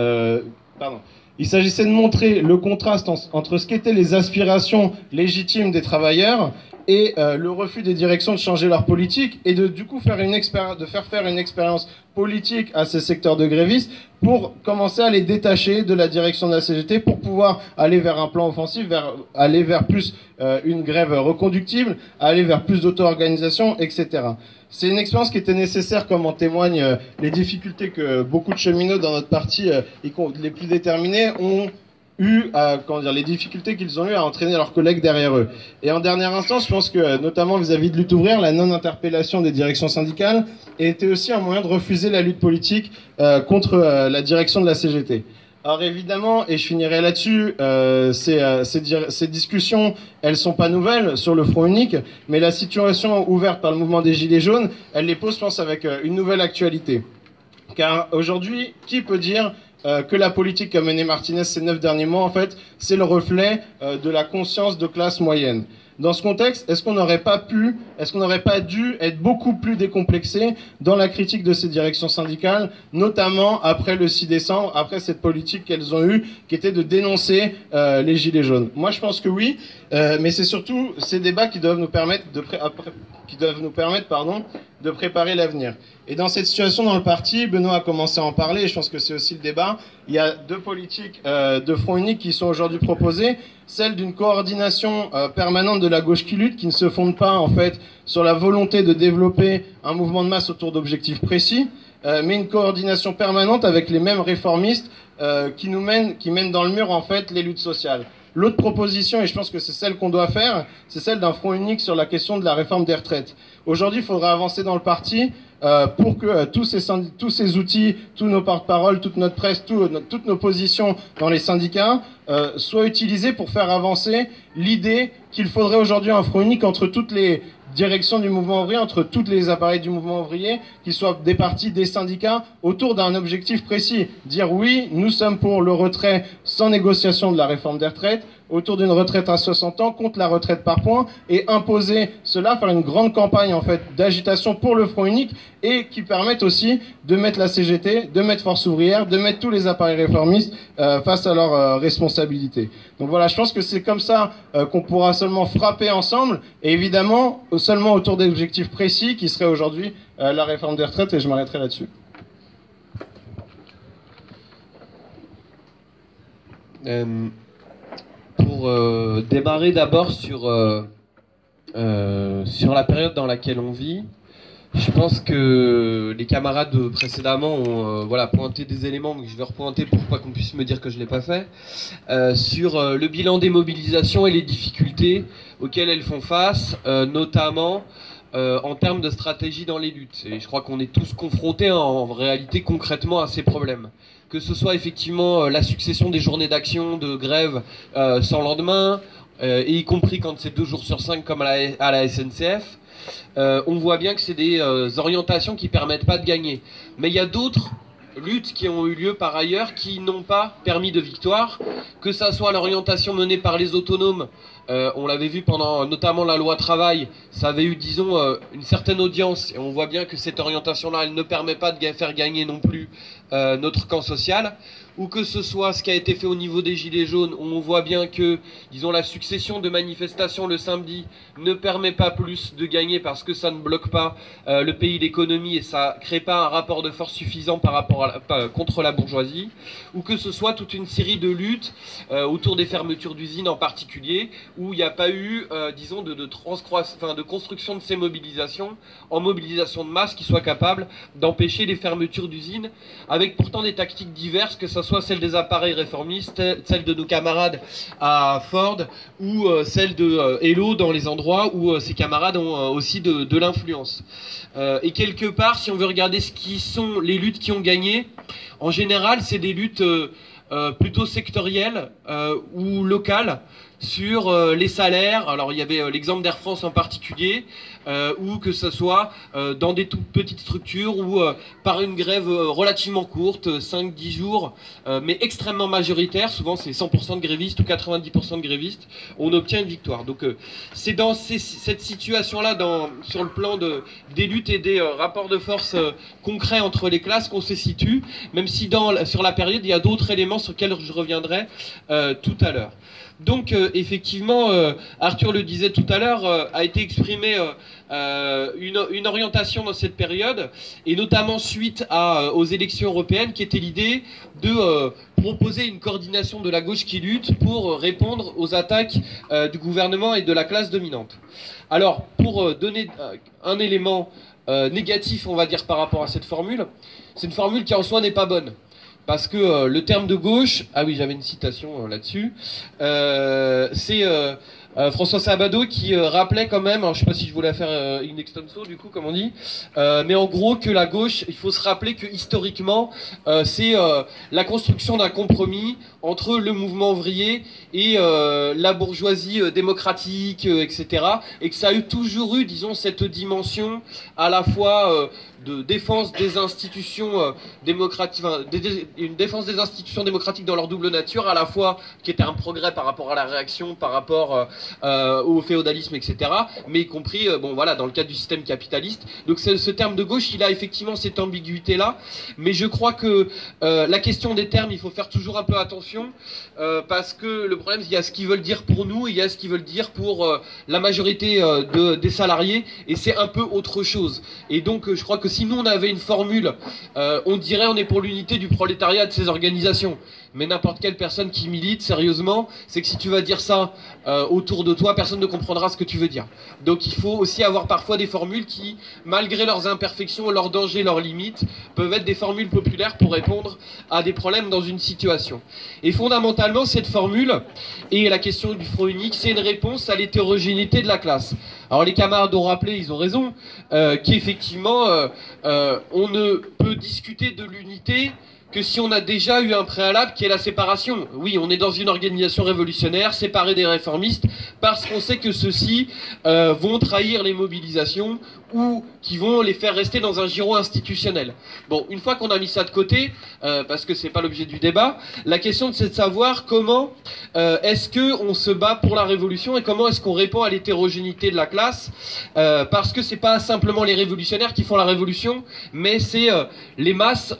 pardon. Il s'agissait de montrer le contraste entre ce qu'étaient les aspirations légitimes des travailleurs et euh, le refus des directions de changer leur politique et de du coup faire une de faire faire une expérience politique à ces secteurs de grévistes pour commencer à les détacher de la direction de la CGT pour pouvoir aller vers un plan offensif, vers aller vers plus euh, une grève reconductible, aller vers plus d'auto-organisation, etc. C'est une expérience qui était nécessaire, comme en témoignent euh, les difficultés que beaucoup de cheminots dans notre parti, euh, les plus déterminés, ont à, comment dire, les difficultés qu'ils ont eu à entraîner leurs collègues derrière eux. Et en dernière instance, je pense que, notamment vis-à-vis de lutte ouvrière, la non-interpellation des directions syndicales était aussi un moyen de refuser la lutte politique euh, contre euh, la direction de la CGT. Alors évidemment, et je finirai là-dessus, euh, ces, ces, discussions, elles sont pas nouvelles sur le front unique, mais la situation ouverte par le mouvement des Gilets jaunes, elle les pose, je pense, avec une nouvelle actualité. Car aujourd'hui, qui peut dire que la politique qu'a menée Martinez ces neuf derniers mois, en fait, c'est le reflet de la conscience de classe moyenne. Dans ce contexte, est-ce qu'on n'aurait pas pu, est-ce qu'on n'aurait pas dû être beaucoup plus décomplexé dans la critique de ces directions syndicales, notamment après le 6 décembre, après cette politique qu'elles ont eue, qui était de dénoncer euh, les gilets jaunes? Moi, je pense que oui, euh, mais c'est surtout ces débats qui doivent nous permettre qui doivent nous permettre, pardon, de préparer l'avenir. Et dans cette situation dans le parti, Benoît a commencé à en parler, et je pense que c'est aussi le débat. Il y a deux politiques euh, de front unique qui sont aujourd'hui proposées, celle d'une coordination euh, permanente de la gauche qui lutte, qui ne se fonde pas en fait sur la volonté de développer un mouvement de masse autour d'objectifs précis, euh, mais une coordination permanente avec les mêmes réformistes qui nous mènent, qui mènent dans le mur en fait les luttes sociales. L'autre proposition, et je pense que c'est celle qu'on doit faire, c'est celle d'un front unique sur la question de la réforme des retraites. Aujourd'hui, il faudra avancer dans le parti euh, pour que euh, tous, ces outils, tous nos porte-paroles, toute notre presse, toutes nos positions dans les syndicats euh, soient utilisés pour faire avancer l'idée qu'il faudrait aujourd'hui un front unique entre toutes les directions du mouvement ouvrier, entre tous les appareils du mouvement ouvrier, qu'ils soient des partis, des syndicats, autour d'un objectif précis. Dire oui, nous sommes pour le retrait sans négociation de la réforme des retraites, autour d'une retraite à 60 ans contre la retraite par points et imposer cela, faire une grande campagne en fait d'agitation pour le front unique et qui permette aussi de mettre la CGT, de mettre Force ouvrière, de mettre tous les appareils réformistes euh, face à leurs euh, responsabilités. Donc voilà, je pense que c'est comme ça euh, qu'on pourra seulement frapper ensemble et évidemment seulement autour des objectifs précis qui seraient aujourd'hui la réforme des retraites et je m'arrêterai là-dessus. Pour euh, démarrer d'abord sur, euh, euh, sur la période dans laquelle on vit, je pense que les camarades précédemment ont voilà, pointé des éléments que je vais repointer pour pas qu'on puisse me dire que je ne l'ai pas fait, sur le bilan des mobilisations et les difficultés auxquelles elles font face, notamment en termes de stratégie dans les luttes. Et je crois qu'on est tous confrontés en réalité concrètement à ces problèmes que ce soit effectivement euh, la succession des journées d'action, de grève euh, sans lendemain, euh, y compris quand c'est deux jours sur cinq comme à la, SNCF, on voit bien que c'est des orientations qui permettent pas de gagner. Mais il y a d'autres luttes qui ont eu lieu par ailleurs qui n'ont pas permis de victoire, que ça soit l'orientation menée par les autonomes, on l'avait vu pendant notamment la loi travail, ça avait eu disons une certaine audience. Et on voit bien que cette orientation-là, elle ne permet pas de faire gagner non plus euh, notre camp social, ou que ce soit ce qui a été fait au niveau des Gilets jaunes, où on voit bien que, disons, la succession de manifestations le samedi ne permet pas plus de gagner parce que ça ne bloque pas euh, le pays, l'économie, et ça crée pas un rapport de force suffisant par rapport contre la bourgeoisie, ou que ce soit toute une série de luttes euh, autour des fermetures d'usines en particulier, où il n'y a pas eu, disons, de, de, construction de ces mobilisations en mobilisation de masse qui soit capable d'empêcher les fermetures d'usines avec pourtant des tactiques diverses, que ce soit celle des appareils réformistes, celle de nos camarades à Ford, ou euh, celle de euh, Hello dans les endroits où euh, ces camarades ont aussi de, l'influence. et quelque part, si on veut regarder ce qui sont les luttes qui ont gagné, en général, c'est des luttes plutôt sectorielles ou locales sur euh, les salaires. Alors il y avait euh, l'exemple d'Air France en particulier, euh, ou que ce soit dans des toutes petites structures ou par une grève relativement courte, 5-10 jours, mais extrêmement majoritaire, souvent c'est 100% de grévistes ou 90% de grévistes, on obtient une victoire. Donc c'est dans cette situation-là, sur le plan de, des luttes et des rapports de force concrets entre les classes qu'on se situe, même si sur la période il y a d'autres éléments sur lesquels je reviendrai tout à l'heure. Donc euh, effectivement, euh, Arthur le disait tout à l'heure, euh, a été exprimée une, orientation dans cette période, et notamment suite aux élections européennes, qui était l'idée de proposer une coordination de la gauche qui lutte pour répondre aux attaques du gouvernement et de la classe dominante. Alors, pour donner un élément négatif, on va dire, par rapport à cette formule, c'est une formule qui en soi n'est pas bonne parce que euh, le terme de gauche, ah oui, j'avais une citation euh, là-dessus, euh, c'est François Sabado qui rappelait quand même, alors je sais pas si je voulais faire une extenso du coup comme on dit, mais en gros que la gauche, il faut se rappeler que historiquement c'est la construction d'un compromis entre le mouvement ouvrier et la bourgeoisie démocratique, etc. Et que ça a toujours eu, disons, cette dimension à la fois de défense des institutions euh, démocratiques, une défense des institutions démocratiques dans leur double nature, à la fois qui était un progrès par rapport à la réaction, par rapport euh, euh, au féodalisme, etc. Mais y compris, bon voilà, dans le cadre du système capitaliste. Donc ce terme de gauche, il a effectivement cette ambiguïté-là. Mais je crois que la question des termes, il faut faire toujours un peu attention parce que le problème, il y a ce qu'ils veulent dire pour nous, il y a ce qu'ils veulent dire pour la majorité de, des salariés, et c'est un peu autre chose. Et donc, je crois que si nous on avait une formule, euh, on dirait on est pour l'unité du prolétariat de ces organisations. Mais n'importe quelle personne qui milite sérieusement, c'est que si tu vas dire ça euh, autour de toi, personne ne comprendra ce que tu veux dire. Donc il faut aussi avoir parfois des formules qui, malgré leurs imperfections, leurs dangers, leurs limites, peuvent être des formules populaires pour répondre à des problèmes dans une situation. Et fondamentalement, cette formule et la question du front unique, c'est une réponse à l'hétérogénéité de la classe. Alors les camarades ont rappelé, ils ont raison, euh, qu'effectivement, euh, on ne peut discuter de l'unité que si on a déjà eu un préalable qui est la séparation. Oui, on est dans une organisation révolutionnaire, séparée des réformistes, parce qu'on sait que ceux-ci euh, vont trahir les mobilisations ou qui vont les faire rester dans un giron institutionnel. Bon, une fois qu'on a mis ça de côté, euh, parce que c'est pas l'objet du débat, la question c'est de savoir comment euh, est-ce que on se bat pour la révolution et comment est-ce qu'on répond à l'hétérogénéité de la classe, parce que c'est pas simplement les révolutionnaires qui font la révolution, mais c'est les masses,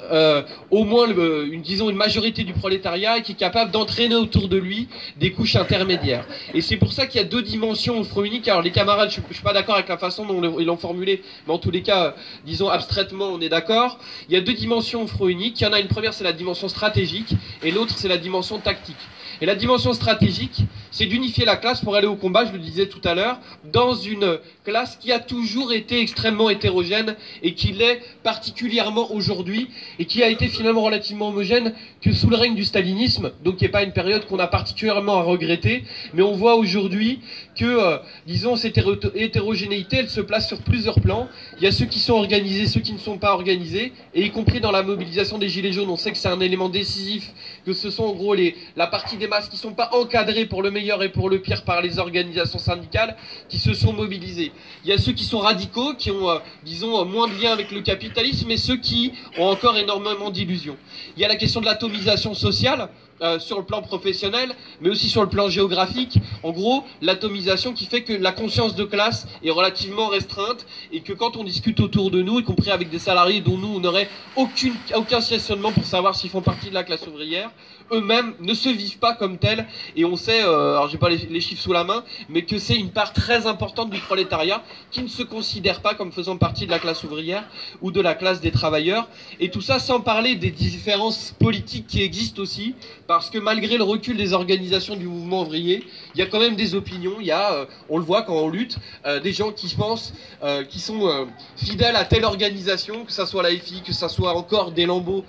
au moins le- une, disons une majorité du prolétariat qui est capable d'entraîner autour de lui des couches intermédiaires. Et c'est pour ça qu'il y a deux dimensions au Front unique. Alors les camarades, je, je suis pas d'accord avec la façon dont ils l'ont formulé, mais en tous les cas, euh, disons abstraitement, on est d'accord. Il y a deux dimensions au Front unique. Il y en a une première, c'est la dimension stratégique, et l'autre, c'est la dimension tactique. Et la dimension stratégique, c'est d'unifier la classe. Pour aller au combat, je le disais tout à l'heure, dans une classe qui a toujours été extrêmement hétérogène et qui l'est particulièrement aujourd'hui et qui a été finalement relativement homogène que sous le règne du stalinisme, donc qui n'est pas une période qu'on a particulièrement à regretter, mais on voit aujourd'hui que, euh, disons, cette hétérogénéité, elle se place sur plusieurs plans. Il y a ceux qui sont organisés, ceux qui ne sont pas organisés, et y compris dans la mobilisation des Gilets jaunes, on sait que c'est un élément décisif, que ce sont en gros la partie des masses qui ne sont pas encadrées pour le meilleur et pour le pire par les organisations syndicales, qui se sont mobilisées. Il y a ceux qui sont radicaux, qui ont, euh, disons, euh, moins de lien avec le capitalisme, et ceux qui ont encore énormément d'illusions. Il y a la question de l'atomisation sociale, euh, sur le plan professionnel, mais aussi sur le plan géographique. En gros, l'atomisation qui fait que la conscience de classe est relativement restreinte et que quand on discute autour de nous, y compris avec des salariés dont nous, on n'aurait aucun questionnement pour savoir s'ils font partie de la classe ouvrière, eux-mêmes ne se vivent pas comme tels. Et on sait, euh, alors j'ai pas les chiffres sous la main, mais que c'est une part très importante du prolétariat qui ne se considère pas comme faisant partie de la classe ouvrière ou de la classe des travailleurs. Et tout ça sans parler des différences politiques qui existent aussi, parce que malgré le recul des organisations du mouvement ouvrier, il y a quand même des opinions, il y a, euh, on le voit quand on lutte, euh, des gens qui pensent, euh, qui sont fidèles à telle organisation, que ça soit la FI, que ça soit encore des lambeaux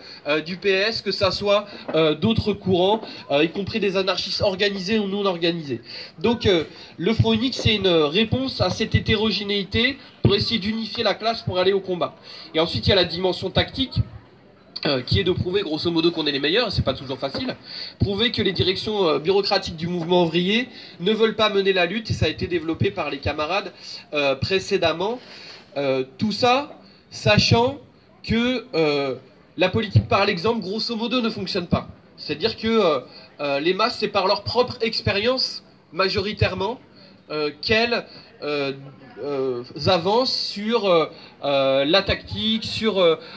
du PS, que ça soit d'autres courants, y compris des anarchistes organisés ou non organisés. Donc le Front c'est une réponse à cette hétérogénéité pour essayer d'unifier la classe pour aller au combat. Et ensuite, il y a la dimension tactique. Euh, qui est de prouver grosso modo qu'on est les meilleurs, c'est pas toujours facile, prouver que les directions euh, bureaucratiques du mouvement ouvrier ne veulent pas mener la lutte, et ça a été développé par les camarades euh, précédemment. Tout ça, sachant que la politique par l'exemple, grosso modo, ne fonctionne pas. C'est-à-dire que les masses, c'est par leur propre expérience, majoritairement, qu'elles euh, avancent sur euh, euh, la tactique, sur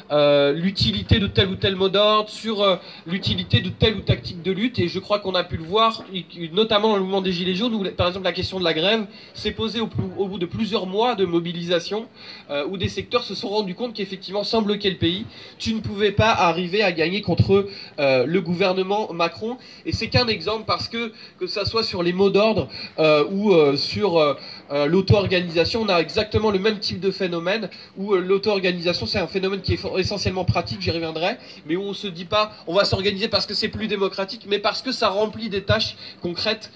l'utilité de tel ou tel mot d'ordre, sur l'utilité de telle ou tactique de lutte. Et je crois qu'on a pu le voir, notamment dans le mouvement des Gilets jaunes, où par exemple la question de la grève s'est posée au, au bout de plusieurs mois de mobilisation, où des secteurs se sont rendus compte qu'effectivement, sans bloquer le pays, tu ne pouvais pas arriver à gagner contre le gouvernement Macron. Et c'est qu'un exemple parce que, que ça soit sur les mots d'ordre ou sur euh, on a exactement le même type de phénomène où l'auto-organisation, c'est un phénomène qui est essentiellement pratique, j'y reviendrai, mais où on se dit pas, on va s'organiser parce que c'est plus démocratique, mais parce que ça remplit des tâches concrètes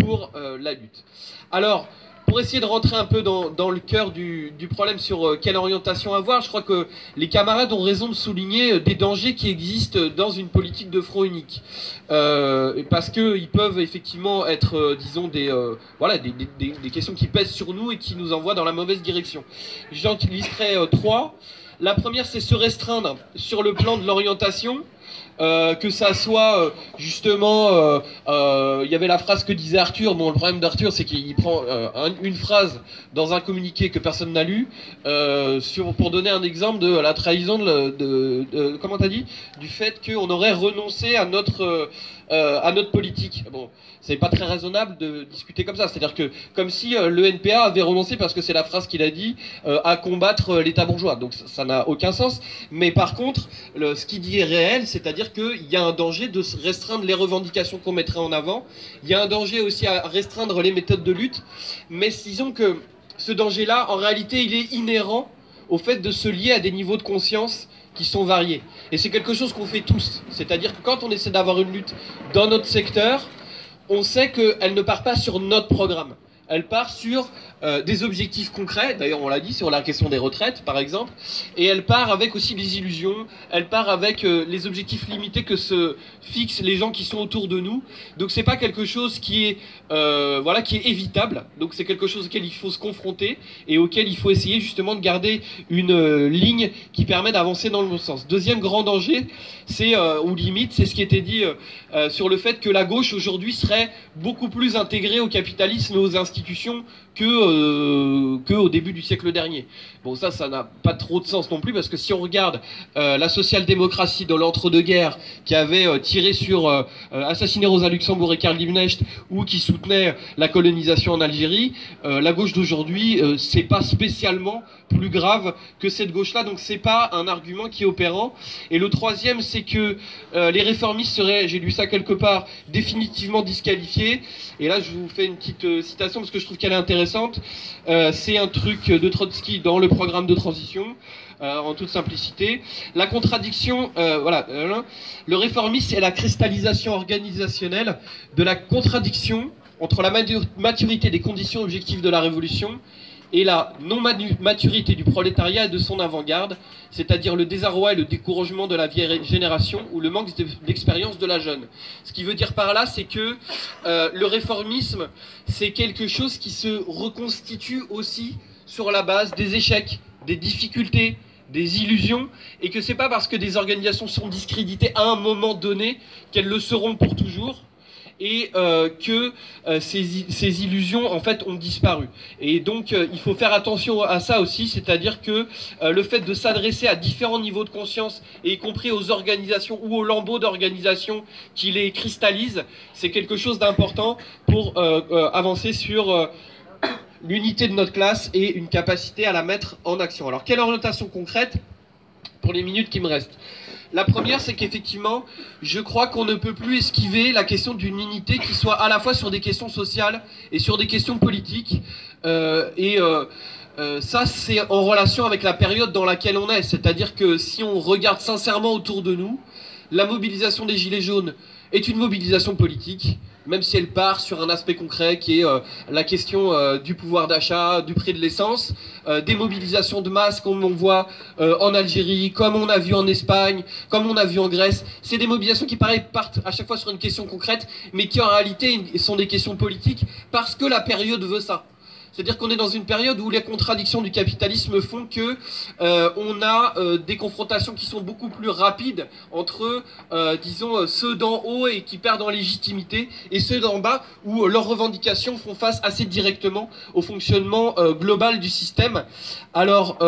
pour la lutte. Alors, pour essayer de rentrer un peu dans, le cœur du, problème sur euh, quelle orientation avoir, je crois que les camarades ont raison de souligner euh, des dangers qui existent dans une politique de front unique. Euh, parce qu'ils peuvent effectivement être, disons, des, voilà, des, questions qui pèsent sur nous et qui nous envoient dans la mauvaise direction. J'en listerai trois. La première, c'est se restreindre sur le plan de l'orientation. Euh, que ça soit euh, justement, euh, il y avait la phrase que disait Arthur. Bon, le problème d'Arthur, c'est qu'il prend une phrase dans un communiqué que personne n'a lu, pour donner un exemple de la trahison de, de, de comment t'as dit, du fait qu'on aurait renoncé à notre à notre politique. Bon, c'est pas très raisonnable de discuter comme ça. C'est-à-dire que comme si le NPA avait renoncé parce que c'est la phrase qu'il a dit à combattre l'État bourgeois. Donc ça n'a aucun sens. Mais par contre, le, ce qu'il dit est réel, c'est-à-dire qu'il y a un danger de restreindre les revendications qu'on mettrait en avant. Il y a un danger aussi à restreindre les méthodes de lutte. Mais disons que ce danger-là, en réalité, il est inhérent au fait de se lier à des niveaux de conscience qui sont variés. Et c'est quelque chose qu'on fait tous. C'est-à-dire que quand on essaie d'avoir une lutte dans notre secteur, on sait qu'elle ne part pas sur notre programme. Elle part sur euh, des objectifs concrets, d'ailleurs on l'a dit sur la question des retraites par exemple, et elle part avec aussi des illusions, elle part avec euh, les objectifs limités que se fixent les gens qui sont autour de nous. Donc c'est pas quelque chose qui est euh, voilà qui est évitable. Donc c'est quelque chose auquel il faut se confronter et auquel il faut essayer justement de garder une ligne qui permet d'avancer dans le bon sens. Deuxième grand danger, c'est ou limite, c'est ce qui était dit sur le fait que la gauche aujourd'hui serait beaucoup plus intégrée au capitalisme et aux institutions institutions que, euh, que au début du siècle dernier. Bon, ça, ça n'a pas trop de sens non plus, parce que si on regarde euh, la social-démocratie dans l'entre-deux-guerres, qui avait euh, tiré sur assassiné Rosa Luxembourg et Karl Liebknecht, ou qui soutenait la colonisation en Algérie, la gauche d'aujourd'hui, c'est pas spécialement plus grave que cette gauche-là, donc c'est pas un argument qui est opérant. Et le troisième, c'est que les réformistes seraient, j'ai lu ça quelque part, définitivement disqualifiés. Et là, je vous fais une petite citation parce que je trouve qu'elle est intéressante. C'est un truc de Trotsky dans le programme de transition. Euh, en toute simplicité. La contradiction, euh, voilà, euh, le réformisme c'est la cristallisation organisationnelle de la contradiction entre la maturité des conditions objectives de la révolution et la non-maturité du prolétariat et de son avant-garde, c'est-à-dire le désarroi et le découragement de la vieille génération ou le manque d'expérience de la jeune. Ce qui veut dire par là, c'est que le réformisme, c'est quelque chose qui se reconstitue aussi sur la base des échecs, des difficultés, des illusions, et que c'est pas parce que des organisations sont discréditées à un moment donné qu'elles le seront pour toujours, et euh, que euh, ces, illusions en fait ont disparu. Et donc euh, il faut faire attention à ça aussi, c'est-à-dire que le fait de s'adresser à différents niveaux de conscience, et y compris aux organisations ou aux lambeaux d'organisations qui les cristallisent, c'est quelque chose d'important pour avancer sur l'unité de notre classe et une capacité à la mettre en action. Alors, quelle orientation concrète pour les minutes qui me restent? La première, c'est qu'effectivement, je crois qu'on ne peut plus esquiver la question d'une unité qui soit à la fois sur des questions sociales et sur des questions politiques. Euh, et euh, euh, ça, c'est en relation avec la période dans laquelle on est. C'est-à-dire que si on regarde sincèrement autour de nous, la mobilisation des Gilets jaunes est une mobilisation politique même si elle part sur un aspect concret qui est euh, la question euh, du pouvoir d'achat, du prix de l'essence, euh, des mobilisations de masse comme on voit en Algérie, comme on a vu en Espagne, comme on a vu en Grèce. C'est des mobilisations qui pareil partent à chaque fois sur une question concrète, mais qui en réalité sont des questions politiques parce que la période veut ça. C'est-à-dire qu'on est dans une période où les contradictions du capitalisme font que euh, on a euh, des confrontations qui sont beaucoup plus rapides entre, euh, disons, ceux d'en haut et qui perdent en légitimité et ceux d'en bas où leurs revendications font face assez directement au fonctionnement global du système. Alors,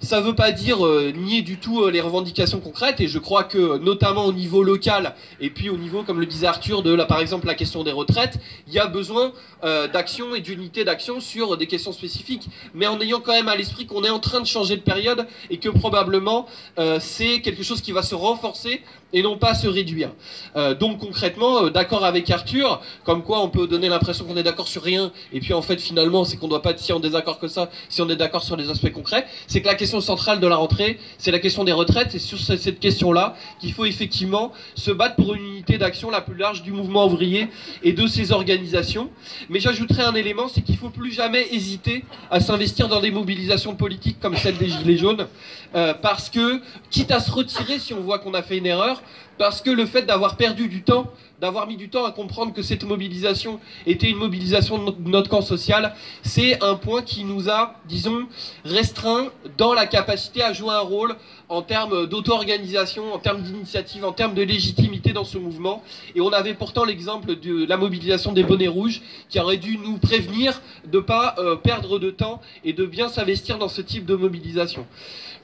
ça ne veut pas dire nier du tout les revendications concrètes et je crois que notamment au niveau local et puis au niveau, comme le disait Arthur, de la, par exemple la question des retraites, il y a besoin d'action et d'unité d'action sur des questions spécifiques, mais en ayant quand même à l'esprit qu'on est en train de changer de période et que probablement euh, c'est quelque chose qui va se renforcer et non pas se réduire. Euh, donc concrètement, euh, d'accord avec Arthur, comme quoi on peut donner l'impression qu'on est d'accord sur rien, et puis en fait finalement c'est qu'on ne doit pas être si en désaccord que ça, si on est d'accord sur les aspects concrets, c'est que la question centrale de la rentrée, c'est la question des retraites, et sur cette question-là qu'il faut effectivement se battre pour une unité d'action la plus large du mouvement ouvrier et de ses organisations. Mais j'ajouterai un élément, c'est qu'il faut plus jamais hésiter à s'investir dans des mobilisations politiques comme celle des Gilets jaunes, euh, parce que, quitte à se retirer si on voit qu'on a fait une erreur, parce que le fait d'avoir perdu du temps, d'avoir mis du temps à comprendre que cette mobilisation était une mobilisation de notre camp social, c'est un point qui nous a, disons, restreint dans la capacité à jouer un rôle en termes d'auto-organisation, en termes d'initiative, en termes de légitimité dans ce mouvement. Et on avait pourtant l'exemple de la mobilisation des bonnets rouges qui aurait dû nous prévenir de ne pas euh, perdre de temps et de bien s'investir dans ce type de mobilisation.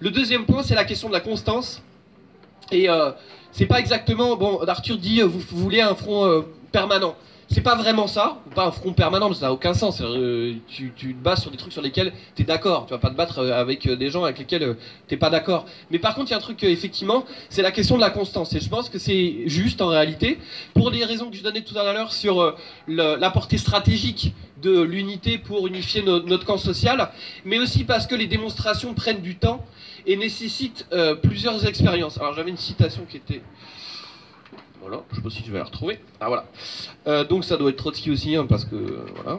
Le deuxième point, c'est la question de la constance. Et euh, c'est pas exactement. Bon, Arthur dit euh, vous, voulez un front euh, permanent. C'est pas vraiment ça, pas un front permanent, ça n'a aucun sens. Euh, tu, te bases sur des trucs sur lesquels tu es d'accord. Tu vas pas te battre avec des gens avec lesquels t'es pas d'accord. Mais par contre, il y a un truc, effectivement, c'est la question de la constance. Et je pense que c'est juste en réalité, pour les raisons que je donnais tout à l'heure sur la portée stratégique de l'unité pour unifier notre camp social, mais aussi parce que les démonstrations prennent du temps et nécessite euh, plusieurs expériences. Alors j'avais une citation qui était... Voilà, je sais pas si je vais la retrouver. Ah voilà. Euh, donc ça doit être Trotsky aussi, hein, parce que voilà.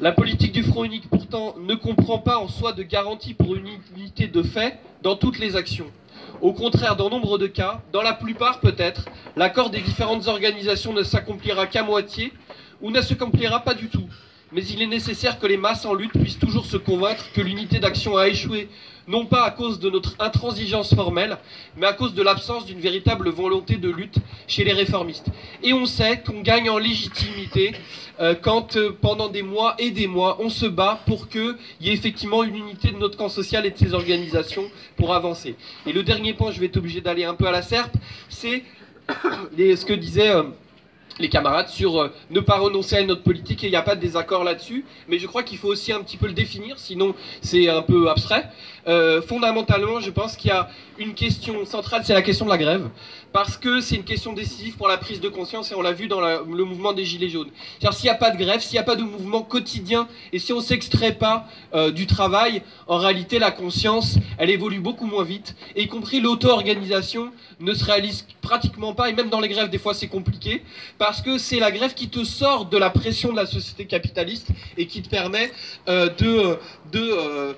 La politique du front unique pourtant ne comprend pas en soi de garantie pour une unité de fait dans toutes les actions. Au contraire, dans nombre de cas, dans la plupart peut-être, l'accord des différentes organisations ne s'accomplira qu'à moitié ou ne s'accomplira pas du tout. Mais il est nécessaire que les masses en lutte puissent toujours se convaincre que l'unité d'action a échoué non pas à cause de notre intransigeance formelle, mais à cause de l'absence d'une véritable volonté de lutte chez les réformistes. Et on sait qu'on gagne en légitimité euh, quand euh, pendant des mois et des mois, on se bat pour qu'il y ait effectivement une unité de notre camp social et de ses organisations pour avancer. Et le dernier point, je vais être obligé d'aller un peu à la serpe, c'est ce que disait... Euh, les camarades sur ne pas renoncer à notre politique et il n'y a pas de désaccord là-dessus. Mais je crois qu'il faut aussi un petit peu le définir, sinon c'est un peu abstrait. Euh, fondamentalement, je pense qu'il y a une question centrale, c'est la question de la grève, parce que c'est une question décisive pour la prise de conscience et on l'a vu dans le mouvement des Gilets jaunes. Car s'il n'y a pas de grève, s'il n'y a pas de mouvement quotidien et si on ne s'extrait pas euh, du travail, en réalité la conscience, elle évolue beaucoup moins vite, y compris l'auto-organisation ne se réalise pratiquement pas, et même dans les grèves, des fois c'est compliqué, parce que c'est la grève qui te sort de la pression de la société capitaliste et qui te permet euh, de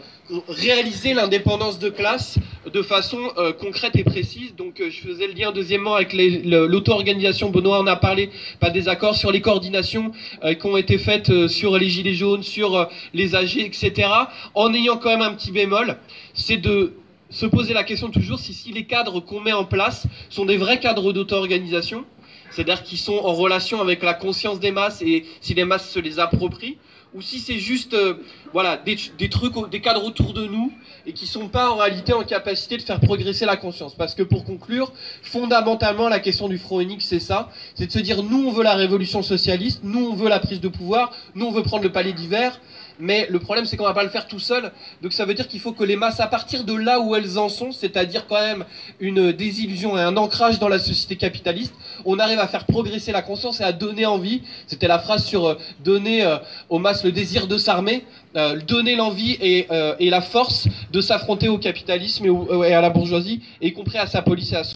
réaliser l'indépendance de classe de façon euh, concrète et précise. Donc euh, je faisais le lien deuxièmement avec l'auto-organisation, Benoît en a parlé, pas des accords sur les coordinations euh, qui ont été faites sur les Gilets jaunes, sur les AG, etc. En ayant quand même un petit bémol, c'est de se poser la question toujours si, si les cadres qu'on met en place sont des vrais cadres d'auto-organisation, c'est-à-dire qui sont en relation avec la conscience des masses et si les masses se les approprient, ou si c'est juste euh, voilà, des, trucs, des cadres autour de nous et qui sont pas en réalité en capacité de faire progresser la conscience. Parce que pour conclure, fondamentalement, la question du Front unique, c'est ça, c'est de se dire, nous, on veut la révolution socialiste, nous, on veut la prise de pouvoir, nous, on veut prendre le palais d'hiver, mais le problème c'est qu'on va pas le faire tout seul. Donc ça veut dire qu'il faut que les masses, à partir de là où elles en sont, c'est-à-dire quand même une désillusion et un ancrage dans la société capitaliste, on arrive à faire progresser la conscience et à donner envie. C'était la phrase sur euh, donner euh, aux masses le désir de s'armer, euh, donner l'envie et, la force de s'affronter au capitalisme et, et, à la bourgeoisie, y compris à sa police et à